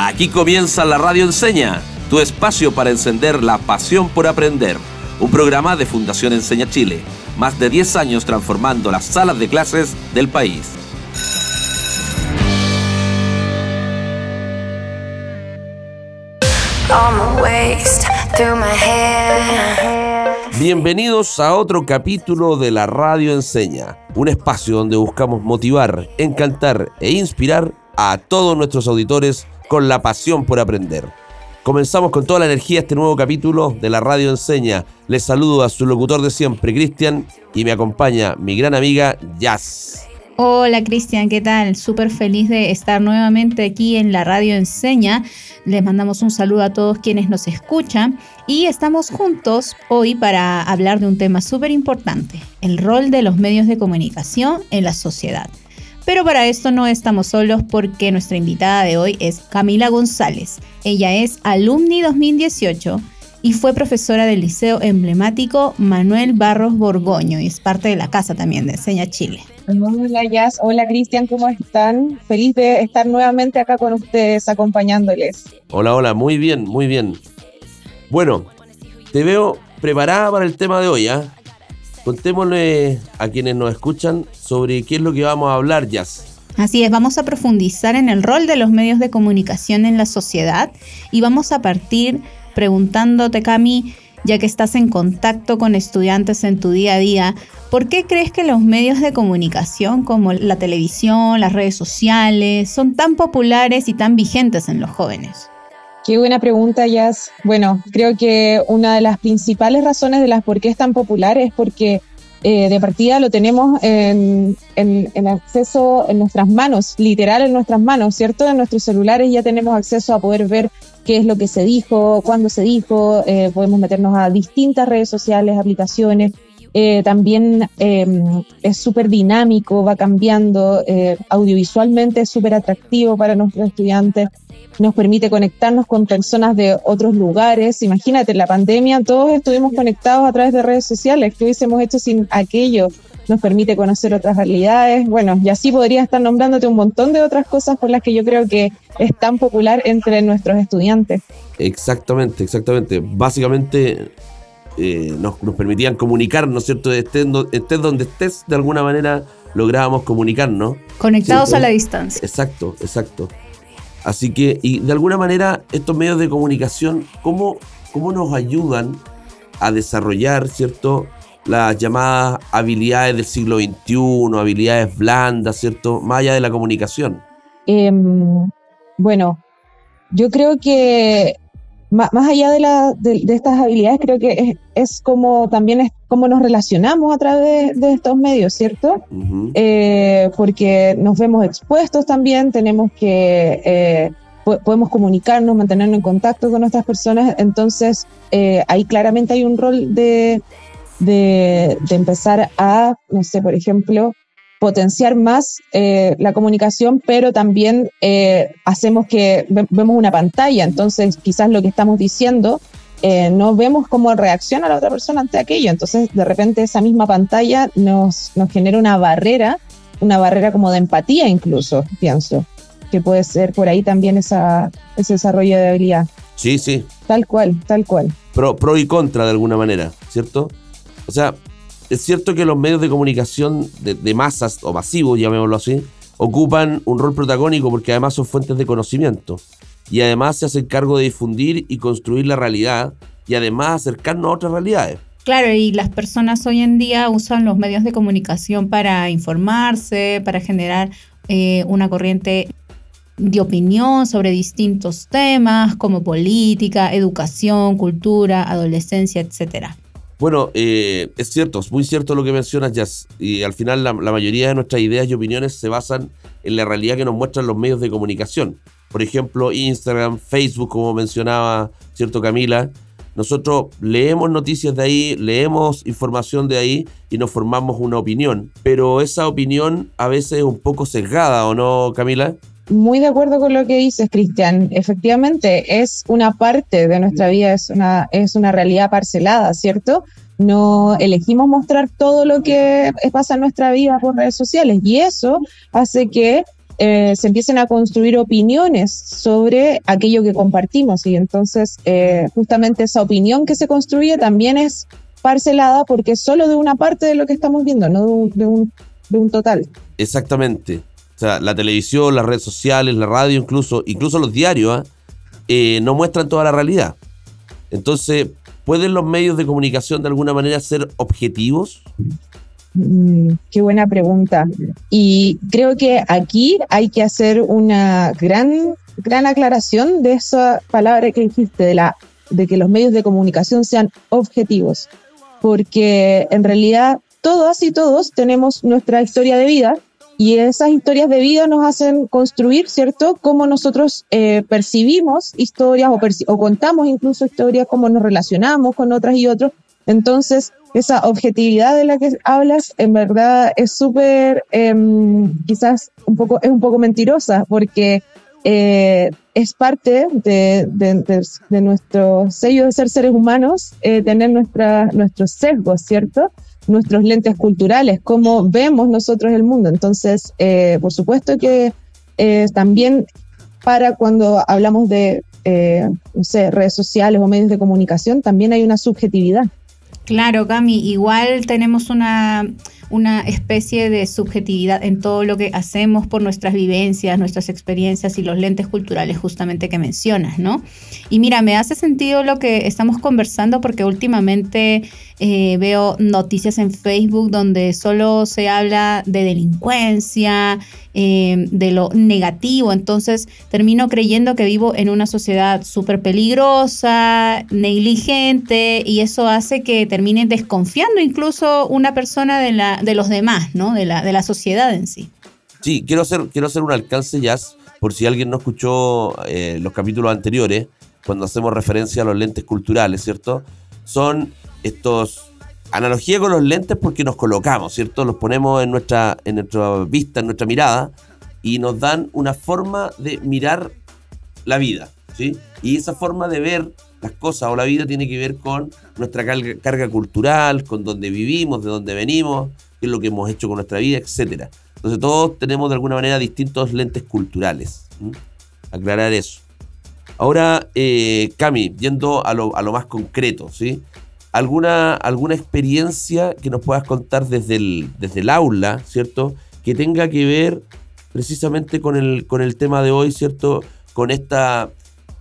Aquí comienza la Radio Enseña, tu espacio para encender la pasión por aprender. Un programa de Fundación Enseña Chile, más de 10 años transformando las salas de clases del país. Bienvenidos a otro capítulo de la Radio Enseña, un espacio donde buscamos motivar, encantar e inspirar a todos nuestros auditores con la pasión por aprender. Comenzamos con toda la energía este nuevo capítulo de la Radio Enseña. Les saludo a su locutor de siempre, Cristian, y me acompaña mi gran amiga Jazz. Hola Cristian, ¿qué tal? Súper feliz de estar nuevamente aquí en la Radio Enseña. Les mandamos un saludo a todos quienes nos escuchan y estamos juntos hoy para hablar de un tema súper importante, el rol de los medios de comunicación en la sociedad. Pero para esto no estamos solos porque nuestra invitada de hoy es Camila González. Ella es alumni 2018 y fue profesora del Liceo Emblemático Manuel Barros Borgoño y es parte de la casa también de Enseña Chile. Hola Jazz, hola Cristian, ¿cómo están? Feliz de estar nuevamente acá con ustedes acompañándoles. Hola, hola, muy bien, muy bien. Bueno, te veo preparada para el tema de hoy, ¿ah? Contémosle a quienes nos escuchan sobre qué es lo que vamos a hablar, Jazz. Así es, vamos a profundizar en el rol de los medios de comunicación en la sociedad y vamos a partir preguntándote, Cami, ya que estás en contacto con estudiantes en tu día a día, ¿por qué crees que los medios de comunicación como la televisión, las redes sociales, son tan populares y tan vigentes en los jóvenes? Qué buena pregunta, Jazz. Bueno, creo que una de las principales razones de las por qué es tan popular es porque eh, de partida lo tenemos en, acceso en nuestras manos, literal en nuestras manos, ¿cierto? En nuestros celulares ya tenemos acceso a poder ver qué es lo que se dijo, cuándo se dijo, eh, podemos meternos a distintas redes sociales, aplicaciones, eh, también em, es súper dinámico, va cambiando, audiovisualmente es súper atractivo para nuestros estudiantes, nos permite conectarnos con personas de otros lugares. Imagínate, en la pandemia todos estuvimos conectados a través de redes sociales, ¿qué hubiésemos hecho sin aquello? Nos permite conocer otras realidades. Bueno, y así podría estar nombrándote un montón de otras cosas por las que yo creo que es tan popular entre nuestros estudiantes. Exactamente, exactamente. Básicamente eh, nos, permitían comunicarnos, ¿cierto? Estés, estés donde estés, de alguna manera lográbamos comunicarnos. Conectados a la distancia. Exacto, exacto. Así que, y de alguna manera, estos medios de comunicación, ¿cómo, cómo nos ayudan a desarrollar, ¿cierto? Las llamadas habilidades del siglo XXI, habilidades blandas, ¿cierto? Más allá de la comunicación. Em, bueno, yo creo que más, allá de, la, de, estas habilidades, creo que es, como también como nos relacionamos a través de estos medios, ¿cierto? Eh, porque nos vemos expuestos también, tenemos que, eh, podemos comunicarnos, mantenernos en contacto con nuestras personas, entonces eh, ahí claramente hay un rol de, de, de empezar a, no sé, por ejemplo, potenciar más la comunicación, pero también hacemos que vemos una pantalla, entonces quizás lo que estamos diciendo eh, no vemos cómo reacciona la otra persona ante aquello, entonces de repente esa misma pantalla nos, nos genera una barrera, una barrera como de empatía incluso, pienso, que puede ser por ahí también esa, ese desarrollo de habilidad. Sí, sí. Tal cual, tal cual. Pro, pro y contra de alguna manera, ¿cierto? O sea, es cierto que los medios de comunicación de, masas o masivos, llamémoslo así, ocupan un rol protagónico porque además son fuentes de conocimiento y además se hacen cargo de difundir y construir la realidad y además acercarnos a otras realidades. Claro, y las personas hoy en día usan los medios de comunicación para informarse, para generar eh, una corriente de opinión sobre distintos temas como política, educación, cultura, adolescencia, etcétera. Bueno, eh, es cierto, es muy cierto lo que mencionas, Jazz. Y al final la, mayoría de nuestras ideas y opiniones se basan en la realidad que nos muestran los medios de comunicación. Por ejemplo, Instagram, Facebook, como mencionaba, ¿cierto, Camila? Nosotros leemos noticias de ahí, leemos información de ahí y nos formamos una opinión. Pero esa opinión a veces es un poco sesgada, ¿o no, Camila? Muy de acuerdo con lo que dices, Cristian. Efectivamente, es una parte de nuestra vida, es una, es una realidad parcelada, ¿cierto? No elegimos mostrar todo lo que pasa en nuestra vida por redes sociales y eso hace que eh, se empiecen a construir opiniones sobre aquello que compartimos y entonces eh, justamente esa opinión que se construye también es parcelada porque es solo de una parte de lo que estamos viendo, no de un, de un, total. Exactamente. O sea, la televisión, las redes sociales, la radio, incluso, incluso los diarios, ¿ah? eh, no muestran toda la realidad. Entonces, ¿pueden los medios de comunicación de alguna manera ser objetivos? Mm, qué buena pregunta. Y creo que aquí hay que hacer una gran, gran aclaración de esa palabra que dijiste, de, la, de que los medios de comunicación sean objetivos. Porque en realidad todas y todos tenemos nuestra historia de vida y esas historias de vida nos hacen construir, ¿cierto?, cómo nosotros eh, percibimos historias o, o contamos incluso historias, cómo nos relacionamos con otras y otros. Entonces, esa objetividad de la que hablas, en verdad es súper, em, quizás un poco, es un poco mentirosa, porque eh, es parte de, de, nuestro sello de ser seres humanos, eh, tener nuestra, nuestros sesgos, ¿cierto? Nuestros lentes culturales, cómo vemos nosotros el mundo. Entonces, eh, por supuesto que también para cuando hablamos de, no sé, redes sociales o medios de comunicación, también hay una subjetividad. Claro, Cami, igual tenemos una, una especie de subjetividad en todo lo que hacemos por nuestras vivencias, nuestras experiencias y los lentes culturales justamente que mencionas, ¿no? Y mira, me hace sentido lo que estamos conversando porque últimamente eh, veo noticias en Facebook donde solo se habla de delincuencia, eh, de lo negativo, entonces termino creyendo que vivo en una sociedad súper peligrosa, negligente, y eso hace que termine desconfiando incluso una persona de, la, de los demás, ¿no? De la, de la sociedad en sí. Sí, quiero hacer, quiero hacer un alcance ya, por si alguien no escuchó eh, los capítulos anteriores, cuando hacemos referencia a los lentes culturales, ¿cierto? Son estos analogía con los lentes porque nos colocamos, ¿cierto? Los ponemos en nuestra, en nuestra vista, en nuestra mirada y nos dan una forma de mirar la vida, ¿sí? Y esa forma de ver las cosas o la vida tiene que ver con nuestra carga, cultural, con dónde vivimos, de dónde venimos, qué es lo que hemos hecho con nuestra vida, etc. Entonces todos tenemos de alguna manera distintos lentes culturales. Aclarar eso. Ahora, eh, Cami, yendo a lo, a lo más concreto, ¿sí? Alguna, alguna experiencia que nos puedas contar desde el, desde el aula, ¿cierto? Que tenga que ver precisamente con el, con el tema de hoy, ¿cierto? Con esta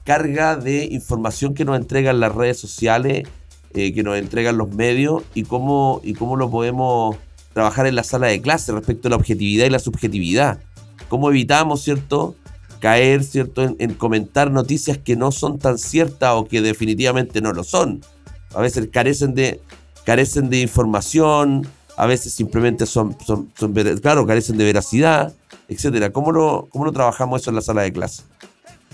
carga de información que nos entregan las redes sociales, eh, que nos entregan los medios y cómo, y cómo lo podemos trabajar en la sala de clase respecto a la objetividad y la subjetividad. Cómo evitamos, ¿cierto? Caer, ¿cierto? En, en comentar noticias que no son tan ciertas o que definitivamente no lo son a veces carecen de, carecen de información, a veces simplemente son, son, claro, carecen de veracidad, etcétera. ¿Cómo lo, ¿Cómo lo trabajamos eso en la sala de clase?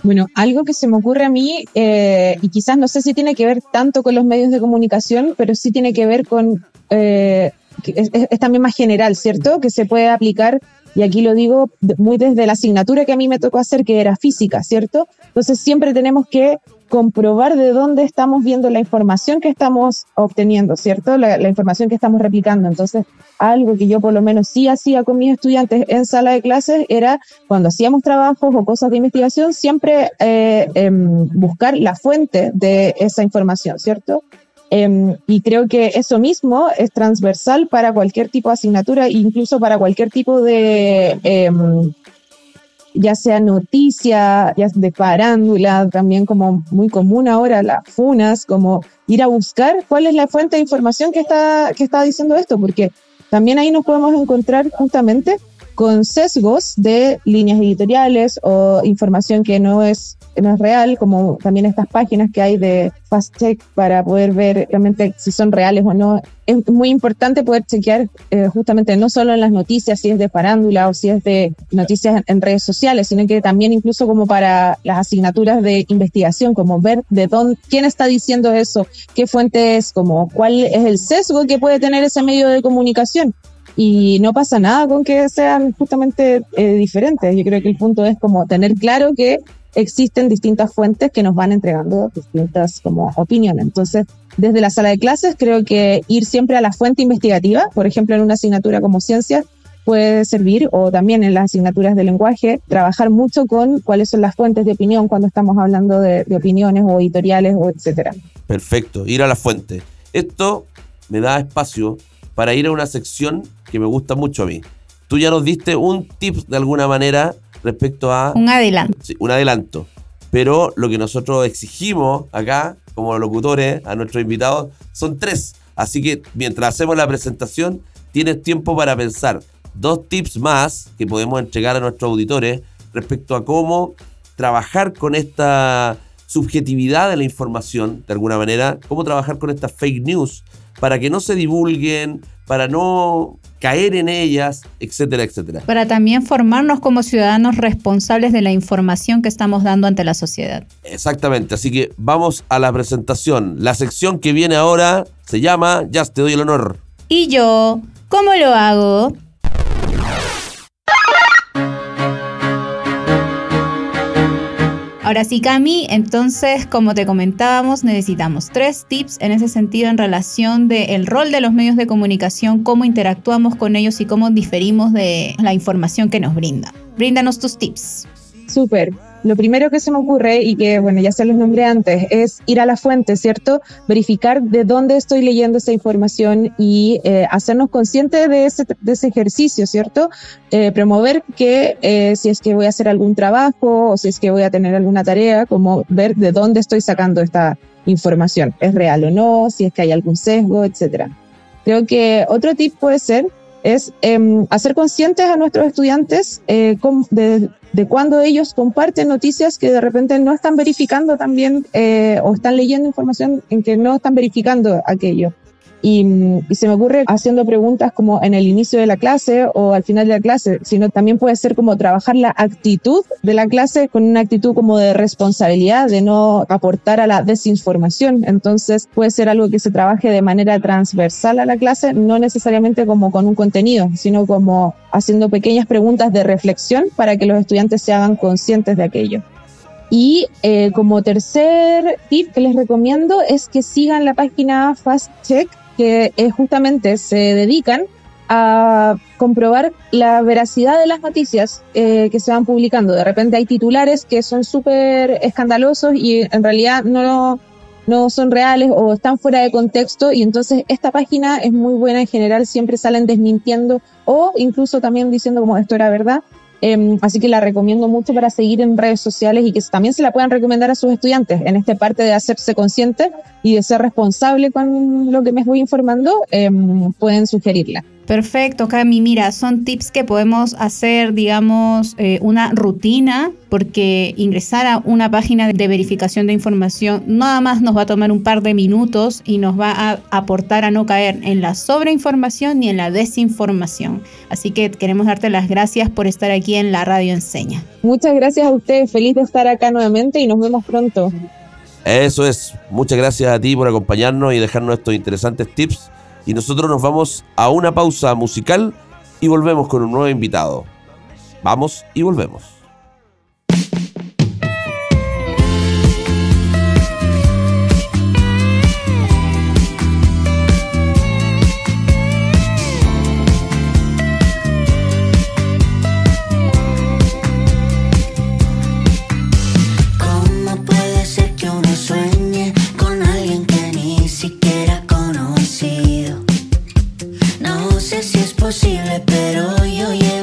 Bueno, algo que se me ocurre a mí, eh, y quizás no sé si tiene que ver tanto con los medios de comunicación, pero sí tiene que ver con, eh, es, también más general, ¿cierto? Que se puede aplicar, y aquí lo digo muy desde la asignatura que a mí me tocó hacer, que era física, ¿cierto? Entonces siempre tenemos que comprobar de dónde estamos viendo la información que estamos obteniendo, ¿cierto? La, información que estamos replicando. Entonces, algo que yo por lo menos sí hacía con mis estudiantes en sala de clases era cuando hacíamos trabajos o cosas de investigación, siempre eh, em, buscar la fuente de esa información, ¿cierto? Em, y creo que eso mismo es transversal para cualquier tipo de asignatura, incluso para cualquier tipo de em, ya sea noticia, ya de farándula, también como muy común ahora las funas, como ir a buscar cuál es la fuente de información que está, que está diciendo esto, porque también ahí nos podemos encontrar justamente con sesgos de líneas editoriales o información que no es, no es real, como también estas páginas que hay de fast check para poder ver realmente si son reales o no. Es muy importante poder chequear eh, justamente no solo en las noticias, si es de parándula o si es de noticias en, redes sociales, sino que también incluso como para las asignaturas de investigación, como ver de dónde, quién está diciendo eso, qué fuente es, como cuál es el sesgo que puede tener ese medio de comunicación y no pasa nada con que sean justamente eh, diferentes. Yo creo que el punto es como tener claro que existen distintas fuentes que nos van entregando distintas como opiniones. Entonces, desde la sala de clases creo que ir siempre a la fuente investigativa, por ejemplo, en una asignatura como ciencias, puede servir, o también en las asignaturas de lenguaje, trabajar mucho con cuáles son las fuentes de opinión cuando estamos hablando de, opiniones o editoriales o etcétera. Perfecto, ir a la fuente. Esto me da espacio para ir a una sección que me gusta mucho a mí. Tú ya nos diste un tip de alguna manera respecto a... Un adelanto. Sí, un adelanto. Pero lo que nosotros exigimos acá, como locutores, a nuestros invitados, son tres. Así que mientras hacemos la presentación, tienes tiempo para pensar dos tips más que podemos entregar a nuestros auditores respecto a cómo trabajar con esta subjetividad de la información, de alguna manera, cómo trabajar con estas fake news para que no se divulguen, para no caer en ellas, etcétera, etcétera. Para también formarnos como ciudadanos responsables de la información que estamos dando ante la sociedad. Exactamente, así que vamos a la presentación. La sección que viene ahora se llama Ya te doy el honor. ¿Y yo? ¿Cómo lo hago? Ahora sí, Cami, entonces, como te comentábamos, necesitamos tres tips en ese sentido en relación del rol de los medios de comunicación, cómo interactuamos con ellos y cómo diferimos de la información que nos brinda. Bríndanos tus tips. Súper. Lo primero que se me ocurre, y que bueno, ya se los nombré antes, es ir a la fuente, ¿cierto? Verificar de dónde estoy leyendo esa información y eh, hacernos conscientes de ese, de ese ejercicio, ¿cierto? Eh, promover que eh, si es que voy a hacer algún trabajo o si es que voy a tener alguna tarea, como ver de dónde estoy sacando esta información. ¿Es real o no? Si es que hay algún sesgo, etcétera. Creo que otro tip puede ser es em, hacer conscientes a nuestros estudiantes eh, de, de, cuando ellos comparten noticias que de repente no están verificando también eh, o están leyendo información en que no están verificando aquello. Y, se me ocurre haciendo preguntas como en el inicio de la clase o al final de la clase, sino también puede ser como trabajar la actitud de la clase con una actitud como de responsabilidad, de no aportar a la desinformación. Entonces puede ser algo que se trabaje de manera transversal a la clase, no necesariamente como con un contenido, sino como haciendo pequeñas preguntas de reflexión para que los estudiantes se hagan conscientes de aquello. Y eh, como tercer tip que les recomiendo es que sigan la página Fast Check que eh, justamente se dedican a comprobar la veracidad de las noticias eh, que se van publicando. De repente hay titulares que son súper escandalosos y en realidad no, no son reales o están fuera de contexto y entonces esta página es muy buena en general, siempre salen desmintiendo o incluso también diciendo como esto era verdad. Em, así que la recomiendo mucho para seguir en redes sociales y que también se la puedan recomendar a sus estudiantes en esta parte de hacerse consciente y de ser responsable con lo que me voy informando, em, pueden sugerirla. Perfecto, Cami. Mira, son tips que podemos hacer, digamos, eh, una rutina, porque ingresar a una página de verificación de información nada más nos va a tomar un par de minutos y nos va a aportar a no caer en la sobreinformación ni en la desinformación. Así que queremos darte las gracias por estar aquí en la Radio Enseña. Muchas gracias a ustedes. Feliz de estar acá nuevamente y nos vemos pronto. Eso es. Muchas gracias a ti por acompañarnos y dejarnos estos interesantes tips y nosotros nos vamos a una pausa musical y volvemos con un nuevo invitado. Vamos y volvemos. Pero yo llevo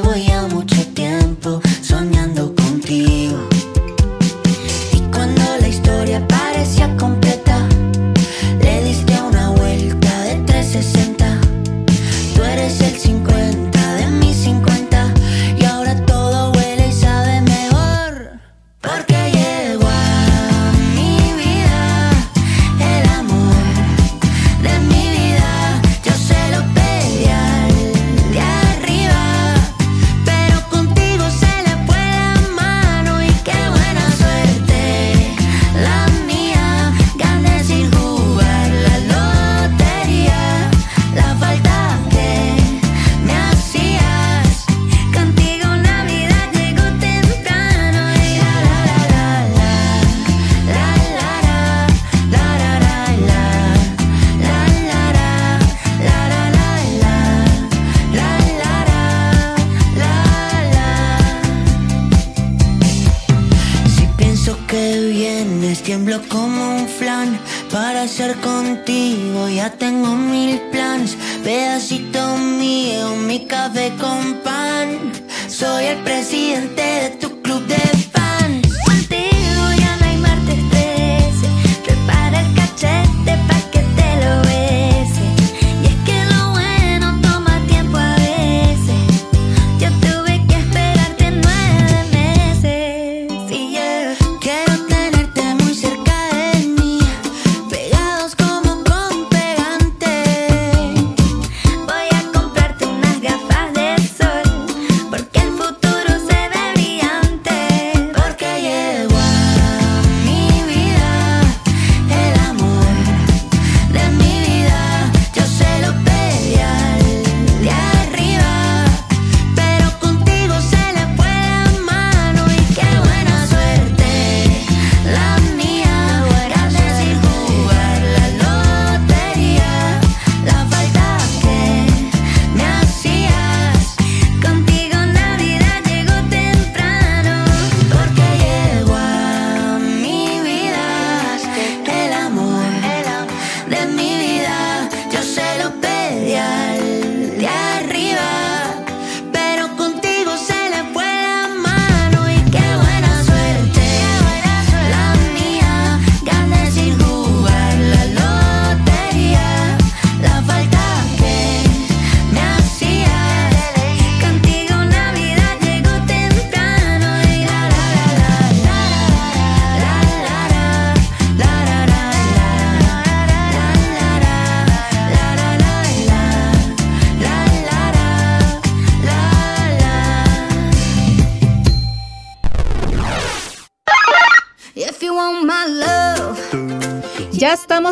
Para ser contigo ya tengo mil plans. Pedacito mío, mi café con pan. Soy el presidente de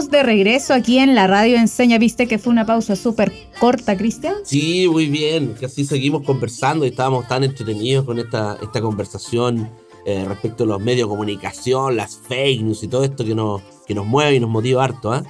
de regreso aquí en la radio Enseña. ¿Viste que fue una pausa súper corta, Cristian? Sí, muy bien. Que así seguimos conversando y estábamos tan entretenidos con esta, esta conversación eh, respecto a los medios de comunicación, las fake news y todo esto que nos, que nos mueve y nos motiva harto. ¿eh?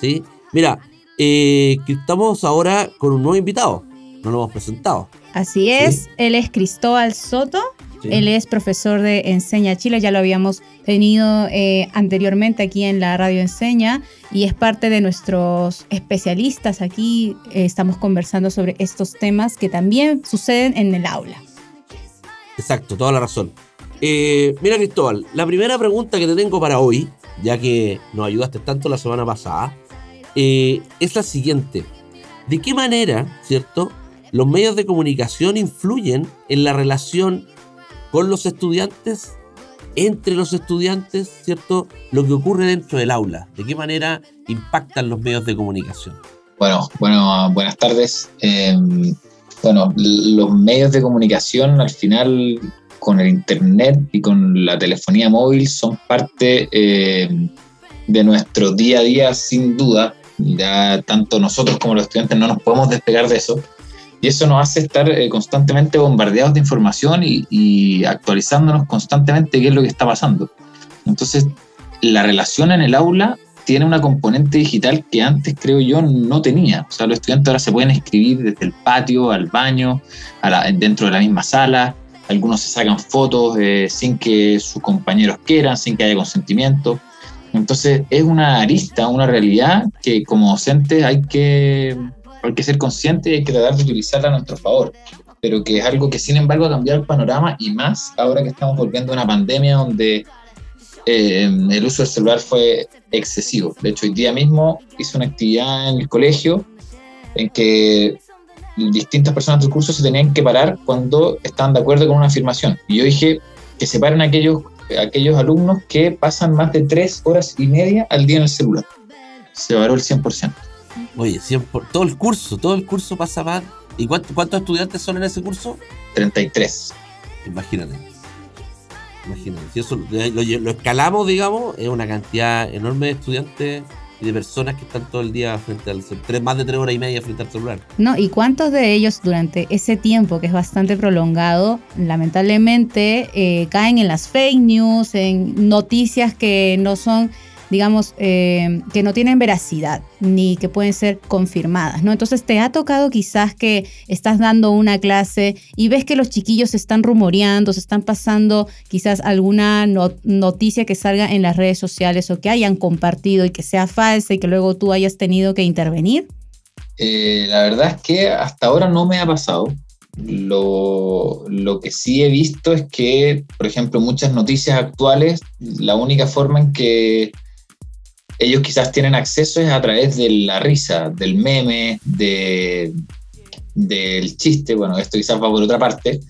¿Sí? Mira, eh, estamos ahora con un nuevo invitado. No lo hemos presentado. Así es, él es Cristóbal Soto. Él es profesor de Enseña Chile, ya lo habíamos tenido eh, anteriormente aquí en la radio Enseña y es parte de nuestros especialistas aquí. Eh, estamos conversando sobre estos temas que también suceden en el aula. Exacto, toda la razón. Eh, mira Cristóbal, la primera pregunta que te tengo para hoy, ya que nos ayudaste tanto la semana pasada, es la siguiente. ¿De qué manera, cierto, los medios de comunicación influyen en la relación con los estudiantes, entre los estudiantes, ¿cierto? Lo que ocurre dentro del aula. ¿De qué manera impactan los medios de comunicación? Bueno, bueno buenas tardes. Em, bueno, los medios de comunicación al final con el Internet y con la telefonía móvil son parte em, de nuestro día a día sin duda. Ya tanto nosotros como los estudiantes no nos podemos despegar de eso. Y eso nos hace estar eh, constantemente bombardeados de información y, actualizándonos constantemente qué es lo que está pasando. Entonces, la relación en el aula tiene una componente digital que antes creo yo no tenía. O sea, los estudiantes ahora se pueden escribir desde el patio al baño, dentro de la misma sala. Algunos se sacan fotos eh, sin que sus compañeros quieran, sin que haya consentimiento. Entonces es una arista, una realidad que como docentes hay que hay que ser consciente y hay que tratar de utilizarla a nuestro favor, pero que es algo que sin embargo ha cambiado el panorama y más ahora que estamos volviendo a una pandemia donde eh, el uso del celular fue excesivo. De hecho, hoy día mismo hice una actividad en el colegio en que distintas personas del curso se tenían que parar cuando estaban de acuerdo con una afirmación. Y yo dije que se paren aquellos, aquellos alumnos que pasan más de tres horas y media al día en el celular. Se paró el 100%. Oye, todo el curso, todo el curso pasa mal. ¿Y cuántos estudiantes son en ese curso? 33. Imagínate. Imagínate. Si eso lo, escalamos, digamos, es una cantidad enorme de estudiantes y de personas que están todo el día frente al celular, más de tres horas y media frente al celular. No, y cuántos de ellos durante ese tiempo, que es bastante prolongado, lamentablemente eh, caen en las fake news, en noticias que no son digamos, eh, que no tienen veracidad ni que pueden ser confirmadas, ¿no? Entonces te ha tocado quizás que estás dando una clase y ves que los chiquillos se están rumoreando, se están pasando quizás alguna noticia que salga en las redes sociales o que hayan compartido y que sea falsa y que luego tú hayas tenido que intervenir. Eh, la verdad es que hasta ahora no me ha pasado. Lo, lo, que sí he visto es que, por ejemplo, muchas noticias actuales, la única forma en que ellos quizás tienen acceso es a través de la risa, del meme, de, del chiste. Bueno, esto quizás va por otra parte,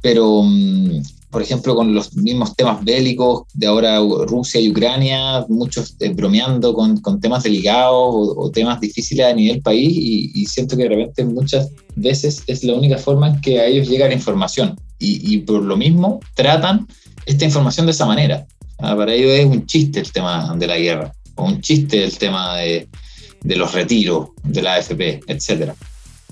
pero mm, por ejemplo, con los mismos temas bélicos de ahora Rusia y Ucrania, muchos eh, bromeando con, con, temas delicados o, temas difíciles a nivel país y, siento que de repente muchas veces es la única forma en que a ellos llega la información y, y por lo mismo tratan esta información de esa manera. Ah, para ellos es un chiste el tema de la guerra o un chiste el tema de, los retiros de la AFP, etcétera.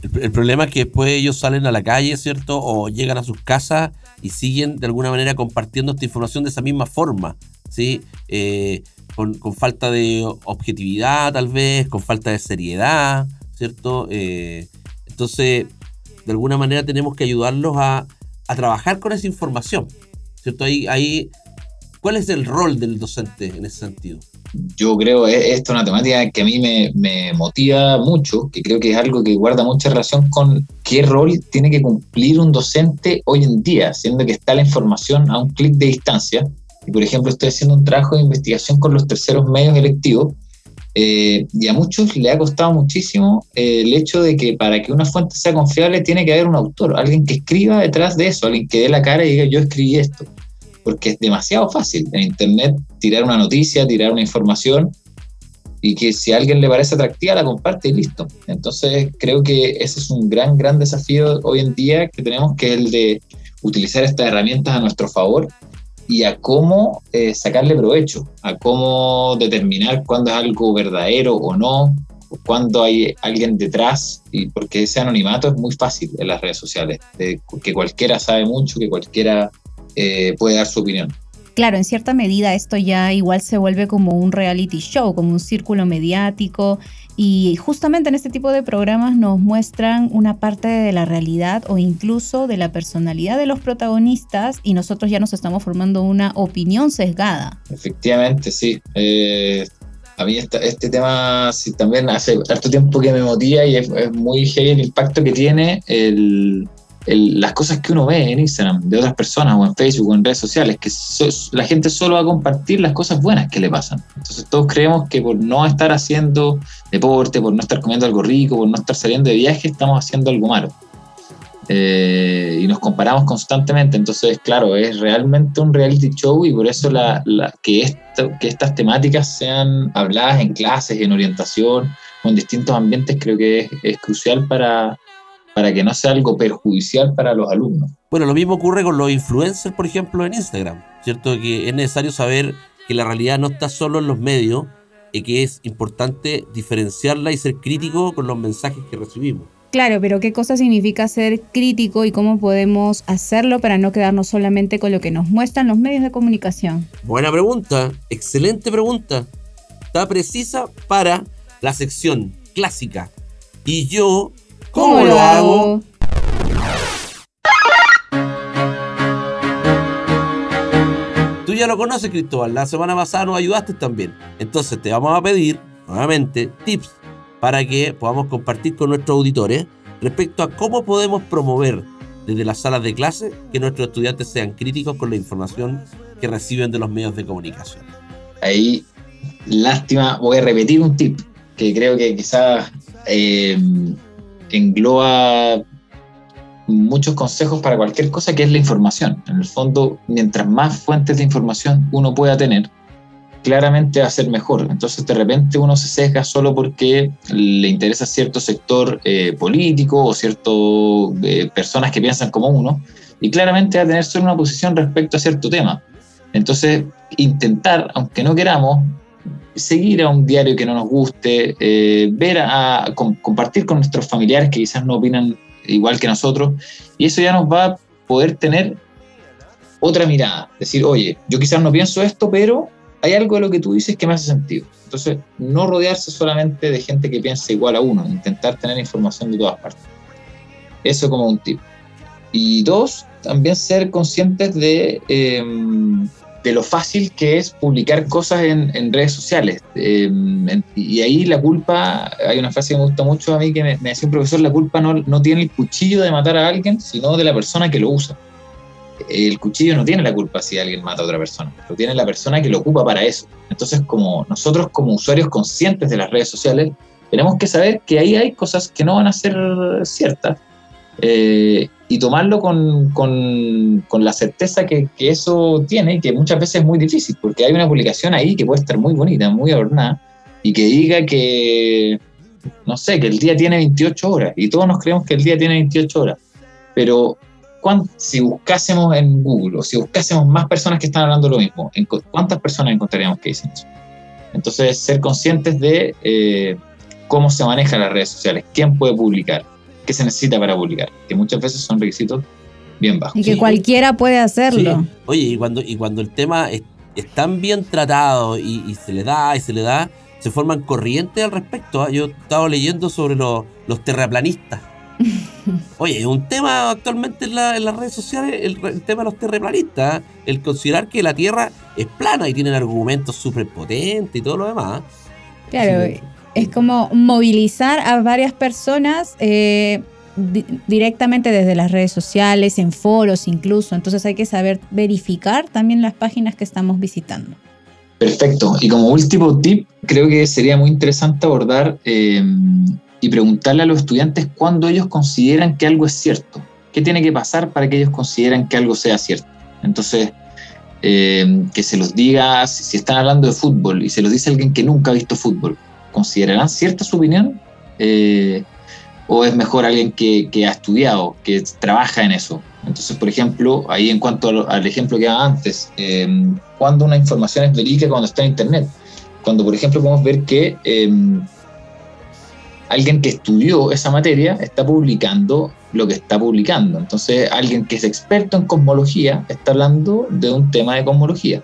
El, problema es que después ellos salen a la calle, ¿cierto? O llegan a sus casas y siguen de alguna manera compartiendo esta información de esa misma forma, ¿sí? Eh, con, falta de objetividad, tal vez, con falta de seriedad, ¿cierto? Eh, entonces, de alguna manera tenemos que ayudarlos a, a trabajar con esa información, ¿cierto? Ahí, ahí, ¿Cuál es el rol del docente en ese sentido? Yo creo que esta es una temática que a mí me, me, motiva mucho, que creo que es algo que guarda mucha relación con qué rol tiene que cumplir un docente hoy en día, siendo que está la información a un clic de distancia. Y por ejemplo, estoy haciendo un trabajo de investigación con los terceros medios electivos eh, y a muchos le ha costado muchísimo eh, el hecho de que para que una fuente sea confiable tiene que haber un autor, alguien que escriba detrás de eso, alguien que dé la cara y diga yo escribí esto porque es demasiado fácil en Internet tirar una noticia, tirar una información y que si a alguien le parece atractiva la comparte y listo. Entonces creo que ese es un gran, gran desafío hoy en día que tenemos, que es el de utilizar estas herramientas a nuestro favor y a cómo eh, sacarle provecho, a cómo determinar cuándo es algo verdadero o no, o cuándo hay alguien detrás, y porque ese anonimato es muy fácil en las redes sociales, que cualquiera sabe mucho, que cualquiera eh, puede dar su opinión. Claro, en cierta medida esto ya igual se vuelve como un reality show, como un círculo mediático y justamente en este tipo de programas nos muestran una parte de la realidad o incluso de la personalidad de los protagonistas y nosotros ya nos estamos formando una opinión sesgada. Efectivamente, sí. Eh, a mí este tema sí, también hace harto tiempo que me motiva y es, es muy heavy el impacto que tiene el, las cosas que uno ve en Instagram de otras personas o en Facebook o en redes sociales, que la gente solo va a compartir las cosas buenas que le pasan. Entonces todos creemos que por no estar haciendo deporte, por no estar comiendo algo rico, por no estar saliendo de viaje, estamos haciendo algo malo. Eh, y nos comparamos constantemente. Entonces, claro, es realmente un reality show y por eso la, que, esto, que estas temáticas sean habladas en clases, en orientación o en distintos ambientes, creo que es crucial para, para que no sea algo perjudicial para los alumnos. Bueno, lo mismo ocurre con los influencers, por ejemplo, en Instagram, ¿cierto? Que es necesario saber que la realidad no está solo en los medios y que es importante diferenciarla y ser crítico con los mensajes que recibimos. Claro, pero ¿qué cosa significa ser crítico y cómo podemos hacerlo para no quedarnos solamente con lo que nos muestran los medios de comunicación? Buena pregunta, excelente pregunta. Está precisa para la sección clásica. Y yo ¿Cómo, lo hago? Tú ya lo conoces, Cristóbal. La semana pasada nos ayudaste también. Entonces te vamos a pedir nuevamente tips para que podamos compartir con nuestros auditores respecto a cómo podemos promover desde las salas de clase que nuestros estudiantes sean críticos con la información que reciben de los medios de comunicación. Ahí, lástima, voy a repetir un tip que creo que quizás eh, engloba muchos consejos para cualquier cosa que es la información. En el fondo, mientras más fuentes de información uno pueda tener, claramente va a ser mejor. Entonces, de repente uno se sesga solo porque le interesa cierto sector eh, político o ciertas eh, personas que piensan como uno, y claramente va a tener solo una posición respecto a cierto tema. Entonces, intentar, aunque no queramos, seguir a un diario que no nos guste, eh, ver a, compartir con nuestros familiares que quizás no opinan igual que nosotros, y eso ya nos va a poder tener otra mirada, decir, oye, yo quizás no pienso esto, pero hay algo de lo que tú dices que me hace sentido. Entonces, no rodearse solamente de gente que piensa igual a uno, intentar tener información de todas partes. Eso como un tip. Y dos, también ser conscientes de, em, de lo fácil que es publicar cosas en, redes sociales. Em, y ahí la culpa, hay una frase que me gusta mucho a mí que me, decía un profesor, la culpa no, no tiene el cuchillo de matar a alguien, sino de la persona que lo usa. El cuchillo no tiene la culpa si alguien mata a otra persona, lo tiene la persona que lo ocupa para eso. Entonces, como nosotros como usuarios conscientes de las redes sociales, tenemos que saber que ahí hay cosas que no van a ser ciertas eh, y tomarlo con, con, la certeza que, que, eso tiene, que muchas veces es muy difícil, porque hay una publicación ahí que puede estar muy bonita, muy adornada, y que diga que, no sé, que el día tiene 28 horas, y todos nos creemos que el día tiene 28 horas, pero si buscásemos en Google o si buscásemos más personas que están hablando lo mismo, ¿cuántas personas encontraríamos que dicen eso? Entonces, ser conscientes de eh, cómo se manejan las redes sociales, quién puede publicar, qué se necesita para publicar, que muchas veces son requisitos bien bajos. Y que cualquiera puede hacerlo. Oye, y cuando, y cuando el tema es, tan bien tratado y, se le da y se le da, se forman corrientes al respecto. ¿ah? Yo estaba leyendo sobre los terraplanistas. Oye, es un tema actualmente en, las redes sociales, el, tema de los terraplanistas, ¿ah? el considerar que la Tierra es plana y tienen argumentos súper potentes y todo lo demás. Claro, es como movilizar a varias personas eh, directamente desde las redes sociales, en foros incluso. Entonces hay que saber verificar también las páginas que estamos visitando. Perfecto. Y como último tip, creo que sería muy interesante abordar eh, y preguntarle a los estudiantes cuándo ellos consideran que algo es cierto. ¿Qué tiene que pasar para que ellos consideren que algo sea cierto? Entonces, eh, que se los diga, si están hablando de fútbol y se los dice alguien que nunca ha visto fútbol, ¿considerarán cierta su opinión? Eh, ¿O es mejor alguien que, ha estudiado, que trabaja en eso? Entonces, por ejemplo, ahí en cuanto al, ejemplo que daba antes, eh, cuando una información es verídica cuando está en Internet. Cuando, por ejemplo, podemos ver que eh, alguien que estudió esa materia está publicando lo que está publicando. Entonces, alguien que es experto en cosmología está hablando de un tema de cosmología.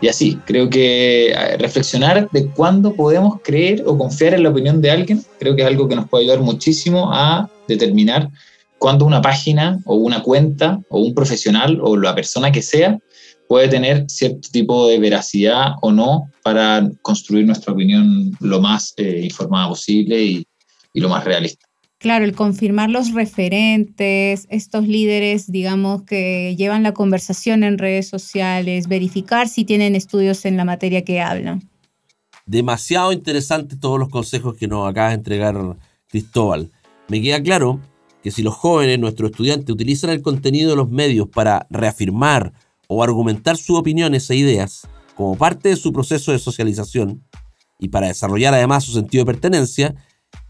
Y así, creo que reflexionar de cuándo podemos creer o confiar en la opinión de alguien, creo que es algo que nos puede ayudar muchísimo a determinar cuándo una página o una cuenta o un profesional o la persona que sea puede tener cierto tipo de veracidad o no para construir nuestra opinión lo más eh, informada posible y lo más realista. Claro, el confirmar los referentes, estos líderes, digamos, que llevan la conversación en redes sociales, verificar si tienen estudios en la materia que hablan. Demasiado interesante todos los consejos que nos acaba de entregar Cristóbal. Me queda claro que si los jóvenes, nuestros estudiantes, utilizan el contenido de los medios para reafirmar o argumentar sus opiniones e ideas como parte de su proceso de socialización y para desarrollar además su sentido de pertenencia,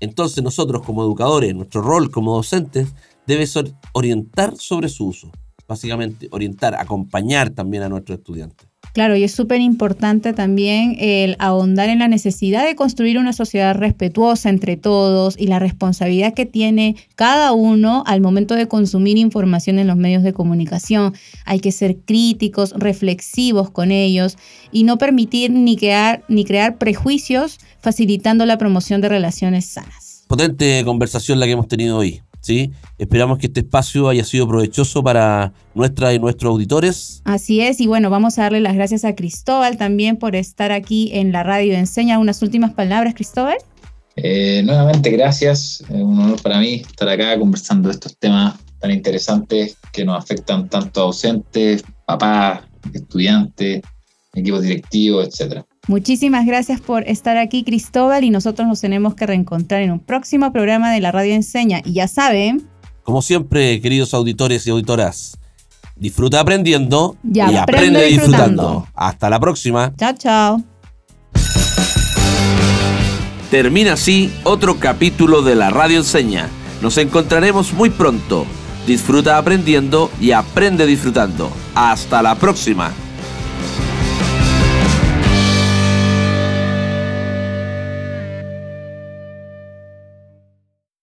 entonces nosotros como educadores, nuestro rol como docentes debe ser orientar sobre su uso. Básicamente orientar, acompañar también a nuestros estudiantes. Claro, y es súper importante también el ahondar en la necesidad de construir una sociedad respetuosa entre todos y la responsabilidad que tiene cada uno al momento de consumir información en los medios de comunicación. Hay que ser críticos, reflexivos con ellos y no permitir ni crear, ni crear prejuicios facilitando la promoción de relaciones sanas. Potente conversación la que hemos tenido hoy. ¿Sí? Esperamos que este espacio haya sido provechoso para nuestras y nuestros auditores. Así es, y bueno, vamos a darle las gracias a Cristóbal también por estar aquí en la radio. Enseña unas últimas palabras, Cristóbal. Eh, nuevamente, gracias. Es un honor para mí estar acá conversando de estos temas tan interesantes que nos afectan tanto a docentes, papás, estudiantes, equipos directivos, etcétera. Muchísimas gracias por estar aquí, Cristóbal, y nosotros nos tenemos que reencontrar en un próximo programa de la Radio Enseña. Y ya saben. Como siempre, queridos auditores y auditoras, disfruta aprendiendo y, aprende, disfrutando. Hasta la próxima. Chao, chao. Termina así otro capítulo de la Radio Enseña. Nos encontraremos muy pronto. Disfruta aprendiendo y aprende disfrutando. Hasta la próxima.